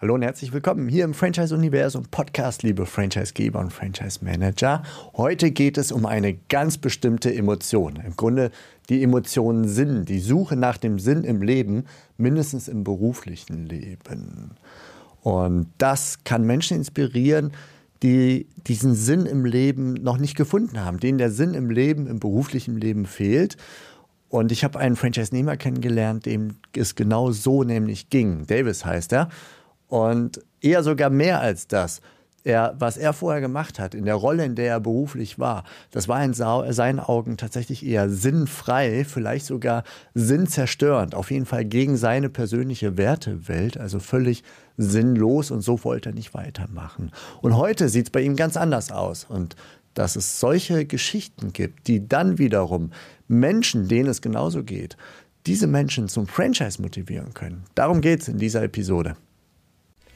Hallo und herzlich willkommen hier im Franchise-Universum Podcast, liebe Franchisegeber und Franchise-Manager. Heute geht es um eine ganz bestimmte Emotion. Im Grunde die Emotion Sinn, die Suche nach dem Sinn im Leben, mindestens im beruflichen Leben. Und das kann Menschen inspirieren, die diesen Sinn im Leben noch nicht gefunden haben, denen der Sinn im Leben, im beruflichen Leben fehlt. Und ich habe einen Franchise-Nehmer kennengelernt, dem es genau so nämlich ging. Davis heißt er. Und eher sogar mehr als das. Er, was er vorher gemacht hat, in der Rolle, in der er beruflich war, das war in seinen Augen tatsächlich eher sinnfrei, vielleicht sogar sinnzerstörend, auf jeden Fall gegen seine persönliche Wertewelt, also völlig sinnlos und so wollte er nicht weitermachen. Und heute sieht es bei ihm ganz anders aus. Und dass es solche Geschichten gibt, die dann wiederum Menschen, denen es genauso geht, diese Menschen zum Franchise motivieren können. Darum geht es in dieser Episode.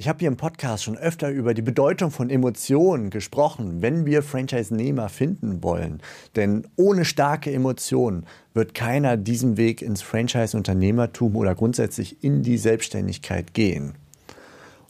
Ich habe hier im Podcast schon öfter über die Bedeutung von Emotionen gesprochen, wenn wir Franchise-Nehmer finden wollen. Denn ohne starke Emotionen wird keiner diesen Weg ins Franchise-Unternehmertum oder grundsätzlich in die Selbstständigkeit gehen.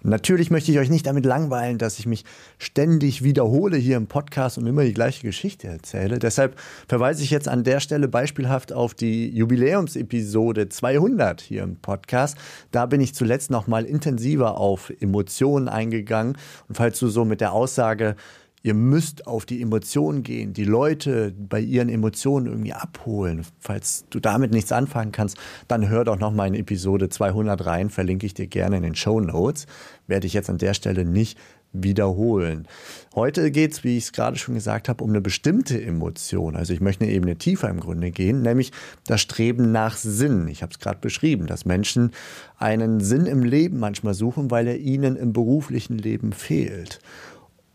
Natürlich möchte ich euch nicht damit langweilen, dass ich mich ständig wiederhole hier im Podcast und immer die gleiche Geschichte erzähle. Deshalb verweise ich jetzt an der Stelle beispielhaft auf die Jubiläumsepisode 200 hier im Podcast. Da bin ich zuletzt noch mal intensiver auf Emotionen eingegangen. Und falls du so mit der Aussage ihr müsst auf die Emotionen gehen, die Leute bei ihren Emotionen irgendwie abholen. Falls du damit nichts anfangen kannst, dann hör doch noch mal in Episode 200 rein, verlinke ich dir gerne in den Show Notes. Werde ich jetzt an der Stelle nicht wiederholen. Heute geht es, wie ich es gerade schon gesagt habe, um eine bestimmte Emotion. Also ich möchte eine Ebene tiefer im Grunde gehen, nämlich das Streben nach Sinn. Ich habe es gerade beschrieben, dass Menschen einen Sinn im Leben manchmal suchen, weil er ihnen im beruflichen Leben fehlt.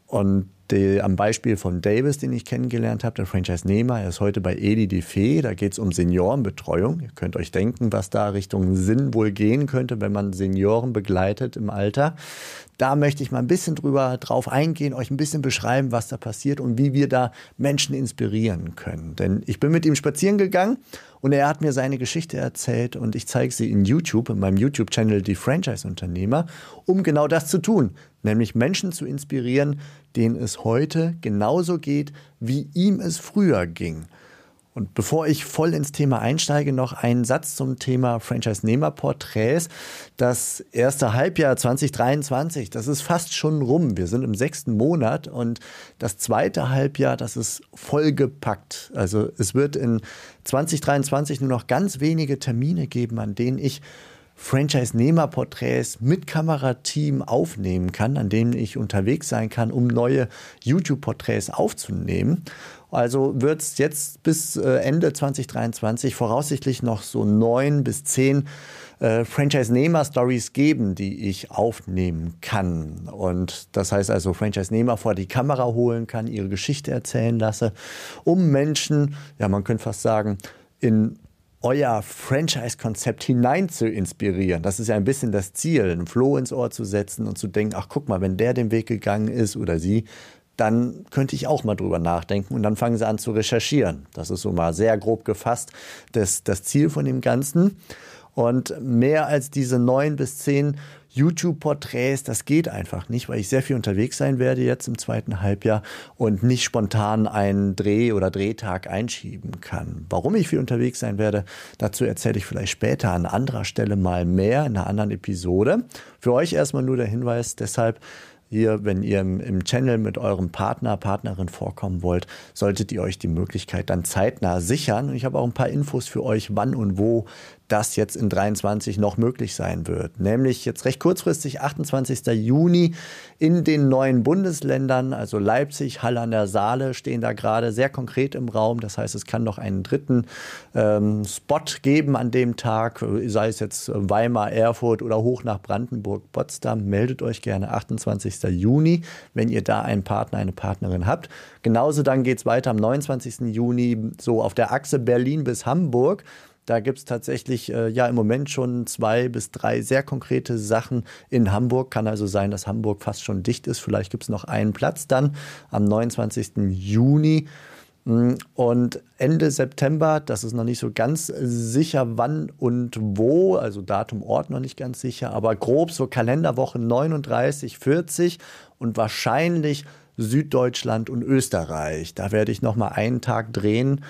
Und die, am Beispiel von Davis, den ich kennengelernt habe, der Franchise-Nehmer, er ist heute bei Edi Defe, da geht es um Seniorenbetreuung. Ihr könnt euch denken, was da Richtung Sinn wohl gehen könnte, wenn man Senioren begleitet im Alter. Da möchte ich mal ein bisschen drüber drauf eingehen, euch ein bisschen beschreiben, was da passiert und wie wir da Menschen inspirieren können. Denn ich bin mit ihm spazieren gegangen und er hat mir seine Geschichte erzählt und ich zeige sie in YouTube, in meinem YouTube-Channel Die Franchise-Unternehmer, um genau das zu tun, nämlich Menschen zu inspirieren, denen es heute genauso geht, wie ihm es früher ging. Und bevor ich voll ins Thema einsteige, noch ein Satz zum Thema Franchise-Nehmer-Porträts. Das erste Halbjahr 2023, das ist fast schon rum. Wir sind im sechsten Monat und das zweite Halbjahr, das ist vollgepackt. Also es wird in 2023 nur noch ganz wenige Termine geben, an denen ich Franchise-Nehmer-Porträts mit Kamerateam aufnehmen kann, an denen ich unterwegs sein kann, um neue YouTube-Porträts aufzunehmen. Also wird es jetzt bis äh, Ende 2023 voraussichtlich noch so neun bis zehn äh, Franchise-Nehmer-Stories geben, die ich aufnehmen kann. Und das heißt also, Franchise-Nehmer vor die Kamera holen kann, ihre Geschichte erzählen lasse, um Menschen, ja, man könnte fast sagen, in euer Franchise-Konzept hinein zu inspirieren. Das ist ja ein bisschen das Ziel, ein Floh ins Ohr zu setzen und zu denken, ach guck mal, wenn der den Weg gegangen ist oder sie, dann könnte ich auch mal drüber nachdenken und dann fangen sie an zu recherchieren. Das ist so mal sehr grob gefasst das, das Ziel von dem Ganzen. Und mehr als diese neun bis zehn YouTube-Porträts, das geht einfach nicht, weil ich sehr viel unterwegs sein werde jetzt im zweiten Halbjahr und nicht spontan einen Dreh oder Drehtag einschieben kann. Warum ich viel unterwegs sein werde, dazu erzähle ich vielleicht später an anderer Stelle mal mehr in einer anderen Episode. Für euch erstmal nur der Hinweis, deshalb hier, wenn ihr im, im, Channel mit eurem Partner, Partnerin vorkommen wollt, solltet ihr euch die Möglichkeit dann zeitnah sichern. Und ich habe auch ein paar Infos für euch, wann und wo das jetzt in 23 noch möglich sein wird. Nämlich jetzt recht kurzfristig, 28. Juni in den neuen Bundesländern, also Leipzig, Halle an der Saale, stehen da gerade sehr konkret im Raum. Das heißt, es kann noch einen dritten ähm, Spot geben an dem Tag, sei es jetzt Weimar, Erfurt oder hoch nach Brandenburg, Potsdam. Meldet euch gerne 28. Juni, wenn ihr da einen Partner, eine Partnerin habt. Genauso dann geht es weiter am 29. Juni so auf der Achse Berlin bis Hamburg. Da gibt es tatsächlich äh, ja im Moment schon zwei bis drei sehr konkrete Sachen in Hamburg. Kann also sein, dass Hamburg fast schon dicht ist. Vielleicht gibt es noch einen Platz dann am 29. Juni. Mm, und Ende September, das ist noch nicht so ganz sicher, wann und wo, also Datum, Ort noch nicht ganz sicher, aber grob so Kalenderwoche 39, 40 und wahrscheinlich Süddeutschland und Österreich. Da werde ich noch mal einen Tag drehen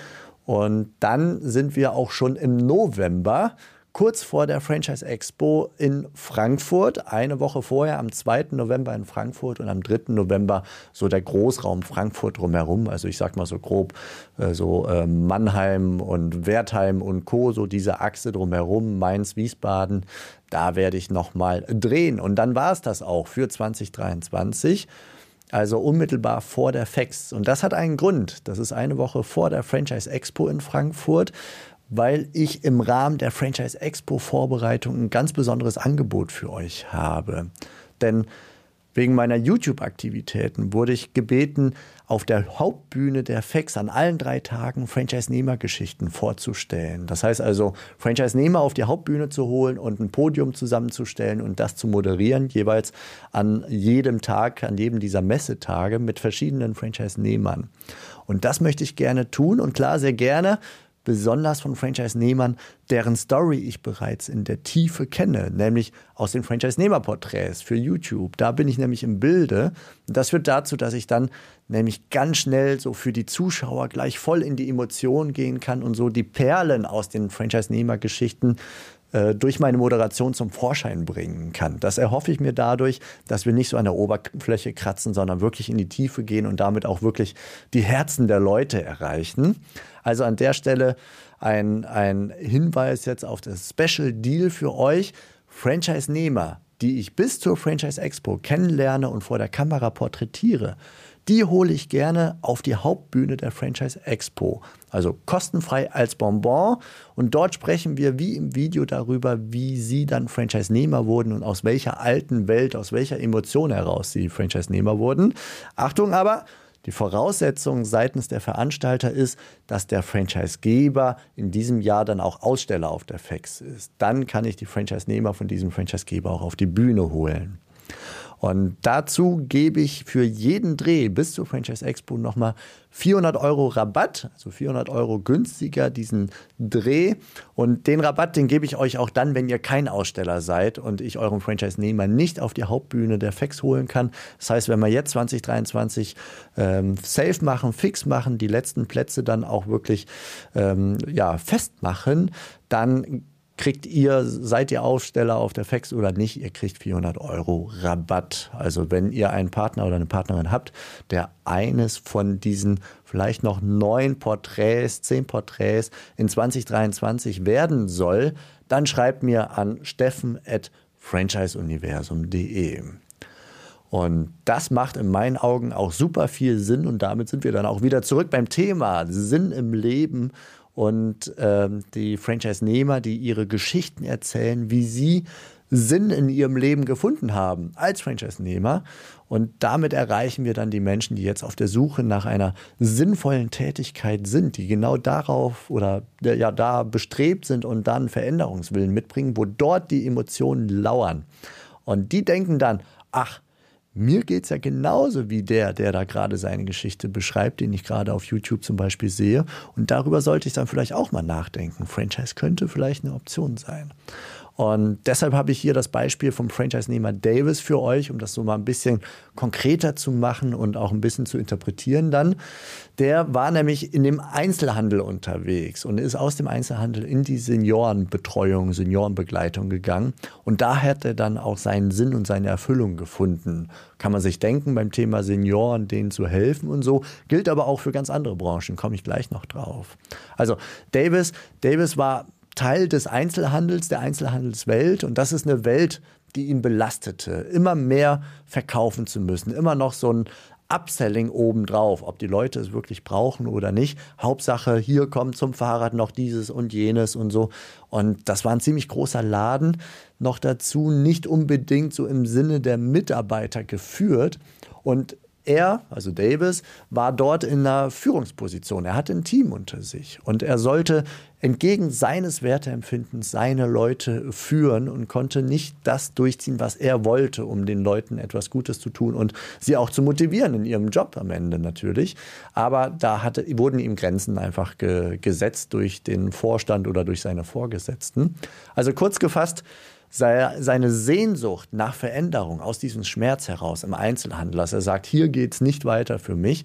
und dann sind wir auch schon im November, kurz vor der Franchise Expo in Frankfurt. Eine Woche vorher, am 2. November in Frankfurt und am 3. November so der Großraum Frankfurt drumherum. Also ich sag mal so grob äh, so äh, Mannheim und Wertheim und Co., so diese Achse drumherum, Mainz, Wiesbaden. Da werde ich nochmal drehen. Und dann war es das auch für 2023 also unmittelbar vor der FEX. Und das hat einen Grund. Das ist eine Woche vor der Franchise Expo in Frankfurt, weil ich im Rahmen der Franchise Expo Vorbereitung ein ganz besonderes Angebot für euch habe. Denn Wegen meiner YouTube-Aktivitäten wurde ich gebeten, auf der Hauptbühne der FEX an allen drei Tagen Franchise-Nehmer-Geschichten vorzustellen. Das heißt also, Franchise-Nehmer auf die Hauptbühne zu holen und ein Podium zusammenzustellen und das zu moderieren, jeweils an jedem Tag, an jedem dieser Messetage mit verschiedenen Franchise-Nehmern. Und das möchte ich gerne tun und klar, sehr gerne besonders von Franchise-Nehmern, deren Story ich bereits in der Tiefe kenne, nämlich aus den Franchise-Nehmer-Porträts für YouTube. Da bin ich nämlich im Bilde. das führt dazu, dass ich dann nämlich ganz schnell so für die Zuschauer gleich voll in die Emotionen gehen kann und so die Perlen aus den Franchise-Nehmer-Geschichten durch meine Moderation zum Vorschein bringen kann. Das erhoffe ich mir dadurch, dass wir nicht so an der Oberfläche kratzen, sondern wirklich in die Tiefe gehen und damit auch wirklich die Herzen der Leute erreichen. Also an der Stelle ein, ein Hinweis jetzt auf das Special Deal für euch. Franchise-Nehmer, die ich bis zur Franchise Expo kennenlerne und vor der Kamera porträtiere, die hole ich gerne auf die Hauptbühne der Franchise Expo. Also kostenfrei als Bonbon. Und dort sprechen wir wie im Video darüber, wie Sie dann Franchise-Nehmer wurden und aus welcher alten Welt, aus welcher Emotion heraus Sie Franchise-Nehmer wurden. Achtung aber, die Voraussetzung seitens der Veranstalter ist, dass der Franchisegeber in diesem Jahr dann auch Aussteller auf der FEX ist. Dann kann ich die Franchise-Nehmer von diesem Franchisegeber auch auf die Bühne holen. Und dazu gebe ich für jeden Dreh bis zur Franchise Expo nochmal 400 Euro Rabatt, also 400 Euro günstiger diesen Dreh. Und den Rabatt, den gebe ich euch auch dann, wenn ihr kein Aussteller seid und ich euren Franchise-Nehmer nicht auf die Hauptbühne der FEX holen kann. Das heißt, wenn wir jetzt 2023 ähm, safe machen, fix machen, die letzten Plätze dann auch wirklich ähm, ja, festmachen, dann kriegt ihr, seid ihr Aufsteller auf der FEX oder nicht, ihr kriegt 400 Euro Rabatt. Also wenn ihr einen Partner oder eine Partnerin habt, der eines von diesen vielleicht noch neun Porträts, zehn Porträts in 2023 werden soll, dann schreibt mir an steffen.franchiseuniversum.de. Und das macht in meinen Augen auch super viel Sinn und damit sind wir dann auch wieder zurück beim Thema Sinn im Leben und ähm, die Franchise-Nehmer, die ihre Geschichten erzählen, wie sie Sinn in ihrem Leben gefunden haben als Franchise-Nehmer. Und damit erreichen wir dann die Menschen, die jetzt auf der Suche nach einer sinnvollen Tätigkeit sind, die genau darauf oder ja da bestrebt sind und dann Veränderungswillen mitbringen, wo dort die Emotionen lauern. Und die denken dann, ach, mir geht es ja genauso wie der, der da gerade seine Geschichte beschreibt, den ich gerade auf YouTube zum Beispiel sehe. Und darüber sollte ich dann vielleicht auch mal nachdenken. Franchise könnte vielleicht eine Option sein. Und deshalb habe ich hier das Beispiel vom Franchise-Nehmer Davis für euch, um das so mal ein bisschen konkreter zu machen und auch ein bisschen zu interpretieren dann. Der war nämlich in dem Einzelhandel unterwegs und ist aus dem Einzelhandel in die Seniorenbetreuung, Seniorenbegleitung gegangen. Und da hat er dann auch seinen Sinn und seine Erfüllung gefunden. Kann man sich denken, beim Thema Senioren denen zu helfen und so. Gilt aber auch für ganz andere Branchen, komme ich gleich noch drauf. Also Davis, Davis war Teil des Einzelhandels, der Einzelhandelswelt. Und das ist eine Welt, die ihn belastete, immer mehr verkaufen zu müssen, immer noch so ein Upselling obendrauf, ob die Leute es wirklich brauchen oder nicht. Hauptsache, hier kommt zum Fahrrad noch dieses und jenes und so. Und das war ein ziemlich großer Laden. Noch dazu nicht unbedingt so im Sinne der Mitarbeiter geführt. Und er, also Davis, war dort in einer Führungsposition. Er hatte ein Team unter sich und er sollte entgegen seines Werteempfindens seine Leute führen und konnte nicht das durchziehen, was er wollte, um den Leuten etwas Gutes zu tun und sie auch zu motivieren in ihrem Job am Ende natürlich. Aber da hatte, wurden ihm Grenzen einfach ge gesetzt durch den Vorstand oder durch seine Vorgesetzten. Also kurz gefasst, seine Sehnsucht nach Veränderung aus diesem Schmerz heraus im Einzelhandel, dass er sagt, hier geht es nicht weiter für mich.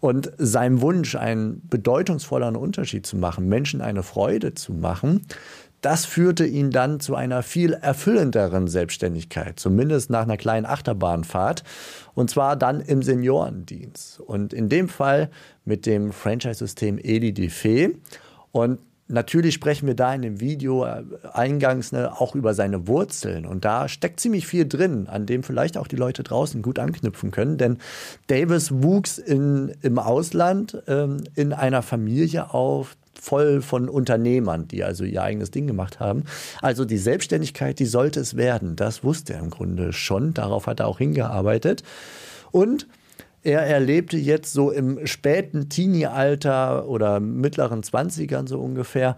Und sein Wunsch, einen bedeutungsvolleren Unterschied zu machen, Menschen eine Freude zu machen, das führte ihn dann zu einer viel erfüllenderen Selbstständigkeit, zumindest nach einer kleinen Achterbahnfahrt, und zwar dann im Seniorendienst. Und in dem Fall mit dem Franchise-System Edi Defee. Und Natürlich sprechen wir da in dem Video äh, eingangs ne, auch über seine Wurzeln. Und da steckt ziemlich viel drin, an dem vielleicht auch die Leute draußen gut anknüpfen können. Denn Davis wuchs in, im Ausland ähm, in einer Familie auf, voll von Unternehmern, die also ihr eigenes Ding gemacht haben. Also die Selbstständigkeit, die sollte es werden. Das wusste er im Grunde schon. Darauf hat er auch hingearbeitet. Und er erlebte jetzt so im späten Teenie-Alter oder mittleren Zwanzigern so ungefähr,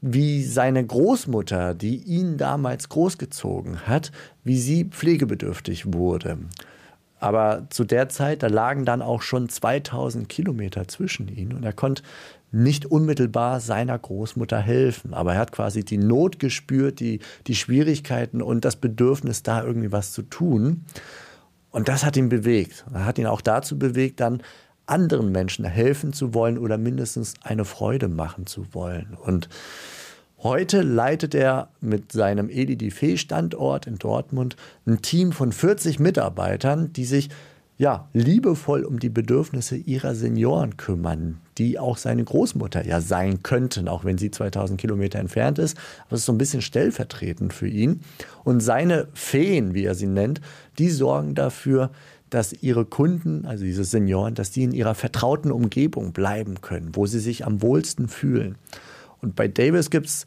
wie seine Großmutter, die ihn damals großgezogen hat, wie sie pflegebedürftig wurde. Aber zu der Zeit, da lagen dann auch schon 2000 Kilometer zwischen ihnen und er konnte nicht unmittelbar seiner Großmutter helfen. Aber er hat quasi die Not gespürt, die, die Schwierigkeiten und das Bedürfnis, da irgendwie was zu tun. Und das hat ihn bewegt. Er hat ihn auch dazu bewegt, dann anderen Menschen helfen zu wollen oder mindestens eine Freude machen zu wollen. Und heute leitet er mit seinem EDDF-Standort in Dortmund ein Team von 40 Mitarbeitern, die sich ja, liebevoll um die Bedürfnisse ihrer Senioren kümmern, die auch seine Großmutter ja sein könnten, auch wenn sie 2000 Kilometer entfernt ist. Aber es ist so ein bisschen stellvertretend für ihn. Und seine Feen, wie er sie nennt, die sorgen dafür, dass ihre Kunden, also diese Senioren, dass die in ihrer vertrauten Umgebung bleiben können, wo sie sich am wohlsten fühlen. Und bei Davis gibt es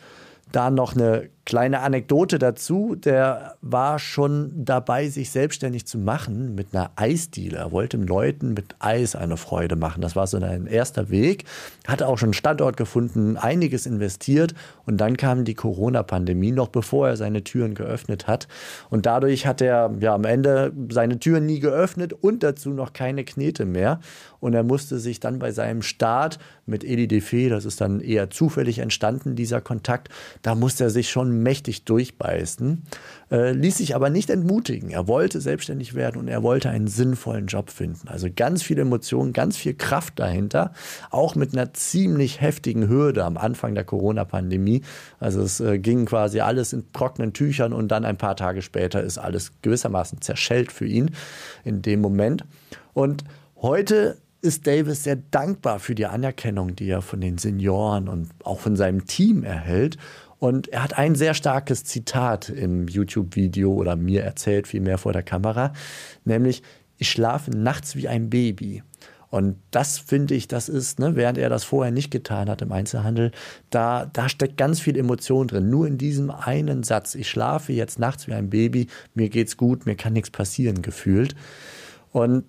da noch eine kleine Anekdote dazu. Der war schon dabei, sich selbstständig zu machen mit einer Eisdiele. Er wollte Leuten mit Eis eine Freude machen. Das war so ein erster Weg. Hatte auch schon einen Standort gefunden, einiges investiert. Und dann kam die Corona-Pandemie, noch bevor er seine Türen geöffnet hat. Und dadurch hat er ja am Ende seine Türen nie geöffnet und dazu noch keine Knete mehr. Und er musste sich dann bei seinem Start mit Edi Defe, das ist dann eher zufällig entstanden, dieser Kontakt, da musste er sich schon mächtig durchbeißen, äh, ließ sich aber nicht entmutigen. Er wollte selbstständig werden und er wollte einen sinnvollen Job finden. Also ganz viele Emotionen, ganz viel Kraft dahinter, auch mit einer ziemlich heftigen Hürde am Anfang der Corona-Pandemie. Also es äh, ging quasi alles in trockenen Tüchern und dann ein paar Tage später ist alles gewissermaßen zerschellt für ihn in dem Moment. Und heute ist Davis sehr dankbar für die Anerkennung, die er von den Senioren und auch von seinem Team erhält. Und er hat ein sehr starkes Zitat im YouTube-Video oder mir erzählt, vielmehr vor der Kamera, nämlich, ich schlafe nachts wie ein Baby. Und das finde ich, das ist, ne, während er das vorher nicht getan hat im Einzelhandel, da, da steckt ganz viel Emotion drin. Nur in diesem einen Satz, ich schlafe jetzt nachts wie ein Baby, mir geht's gut, mir kann nichts passieren, gefühlt. Und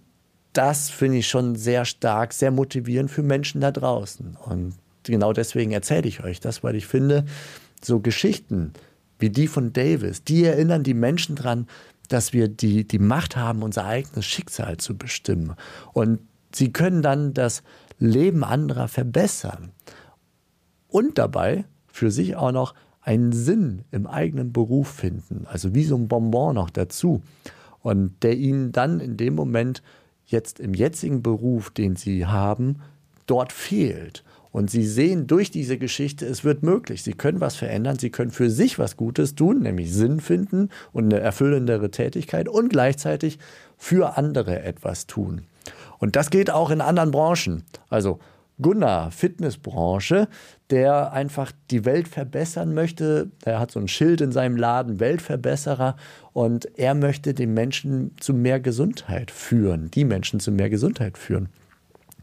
das finde ich schon sehr stark, sehr motivierend für Menschen da draußen. Und genau deswegen erzähle ich euch das, weil ich finde, so Geschichten wie die von Davis, die erinnern die Menschen daran, dass wir die, die Macht haben, unser eigenes Schicksal zu bestimmen. Und sie können dann das Leben anderer verbessern. Und dabei für sich auch noch einen Sinn im eigenen Beruf finden. Also wie so ein Bonbon noch dazu. Und der ihnen dann in dem Moment jetzt im jetzigen Beruf, den sie haben, dort fehlt. Und sie sehen durch diese Geschichte, es wird möglich. Sie können was verändern, sie können für sich was Gutes tun, nämlich Sinn finden und eine erfüllendere Tätigkeit und gleichzeitig für andere etwas tun. Und das geht auch in anderen Branchen. Also Gunnar, Fitnessbranche, der einfach die Welt verbessern möchte. Er hat so ein Schild in seinem Laden, Weltverbesserer. Und er möchte den Menschen zu mehr Gesundheit führen, die Menschen zu mehr Gesundheit führen.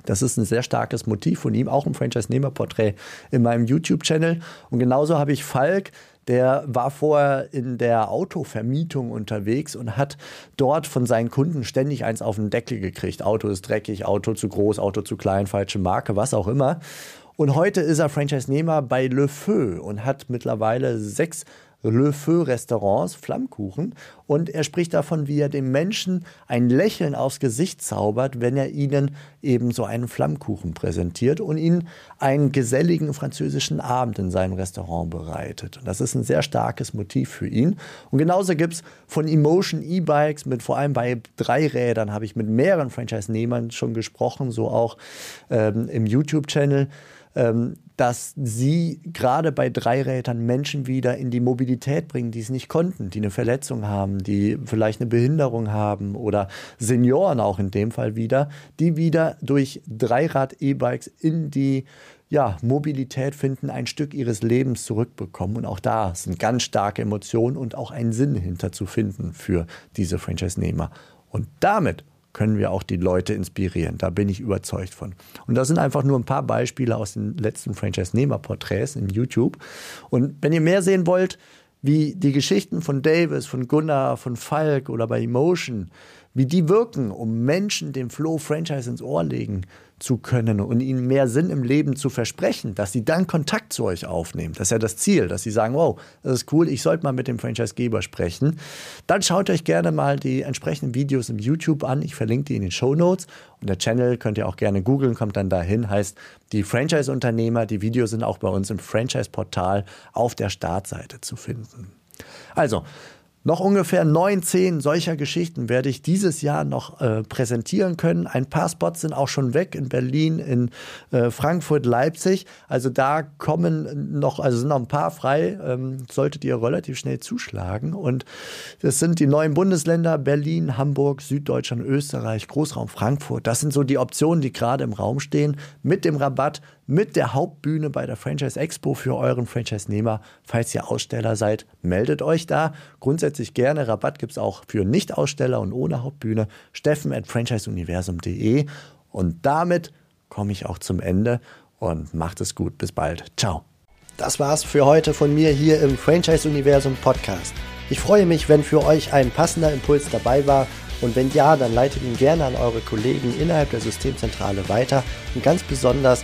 Das ist ein sehr starkes Motiv von ihm, auch im Franchise-Nehmer-Porträt in meinem YouTube-Channel. Und genauso habe ich Falk, der war vorher in der Autovermietung unterwegs und hat dort von seinen Kunden ständig eins auf den Deckel gekriegt. Auto ist dreckig, Auto zu groß, Auto zu klein, falsche Marke, was auch immer. Und heute ist er Franchise-Nehmer bei Le Feu und hat mittlerweile sechs Le Feu Restaurants, Flammkuchen. Und er spricht davon, wie er den Menschen ein Lächeln aufs Gesicht zaubert, wenn er ihnen eben so einen Flammkuchen präsentiert und ihnen einen geselligen französischen Abend in seinem Restaurant bereitet. Und das ist ein sehr starkes Motiv für ihn. Und genauso gibt es von Emotion E-Bikes, mit vor allem bei Dreirädern habe ich mit mehreren Franchise-Nehmern schon gesprochen, so auch ähm, im YouTube-Channel dass sie gerade bei Dreirädern Menschen wieder in die Mobilität bringen, die es nicht konnten, die eine Verletzung haben, die vielleicht eine Behinderung haben oder Senioren auch in dem Fall wieder, die wieder durch Dreirad-E-Bikes in die ja, Mobilität finden, ein Stück ihres Lebens zurückbekommen. Und auch da sind ganz starke Emotionen und auch ein Sinn hinter zu finden für diese Franchise-Nehmer. Und damit können wir auch die Leute inspirieren. Da bin ich überzeugt von. Und das sind einfach nur ein paar Beispiele aus den letzten Franchise-Nehmer-Porträts in YouTube. Und wenn ihr mehr sehen wollt, wie die Geschichten von Davis, von Gunnar, von Falk oder bei Emotion, wie die wirken, um Menschen den Flow Franchise ins Ohr legen zu können und ihnen mehr Sinn im Leben zu versprechen, dass sie dann Kontakt zu euch aufnehmen. Das ist ja das Ziel, dass sie sagen, wow, das ist cool, ich sollte mal mit dem Franchisegeber sprechen. Dann schaut euch gerne mal die entsprechenden Videos im YouTube an. Ich verlinke die in den Show Notes. Und der Channel könnt ihr auch gerne googeln, kommt dann dahin, heißt die Franchise-Unternehmer. Die Videos sind auch bei uns im Franchise-Portal auf der Startseite zu finden. Also, noch ungefähr neun, zehn solcher Geschichten werde ich dieses Jahr noch äh, präsentieren können. Ein paar Spots sind auch schon weg in Berlin, in äh, Frankfurt, Leipzig. Also da kommen noch, also sind noch ein paar frei. Ähm, solltet ihr relativ schnell zuschlagen. Und das sind die neuen Bundesländer Berlin, Hamburg, Süddeutschland, Österreich, Großraum Frankfurt. Das sind so die Optionen, die gerade im Raum stehen. Mit dem Rabatt mit der Hauptbühne bei der Franchise Expo für euren Franchise-Nehmer. Falls ihr Aussteller seid, meldet euch da. Grundsätzlich gerne. Rabatt gibt es auch für Nicht-Aussteller und ohne Hauptbühne. Steffen at franchiseuniversum.de. Und damit komme ich auch zum Ende und macht es gut. Bis bald. Ciao. Das war's für heute von mir hier im Franchise Universum Podcast. Ich freue mich, wenn für euch ein passender Impuls dabei war. Und wenn ja, dann leitet ihn gerne an eure Kollegen innerhalb der Systemzentrale weiter. Und ganz besonders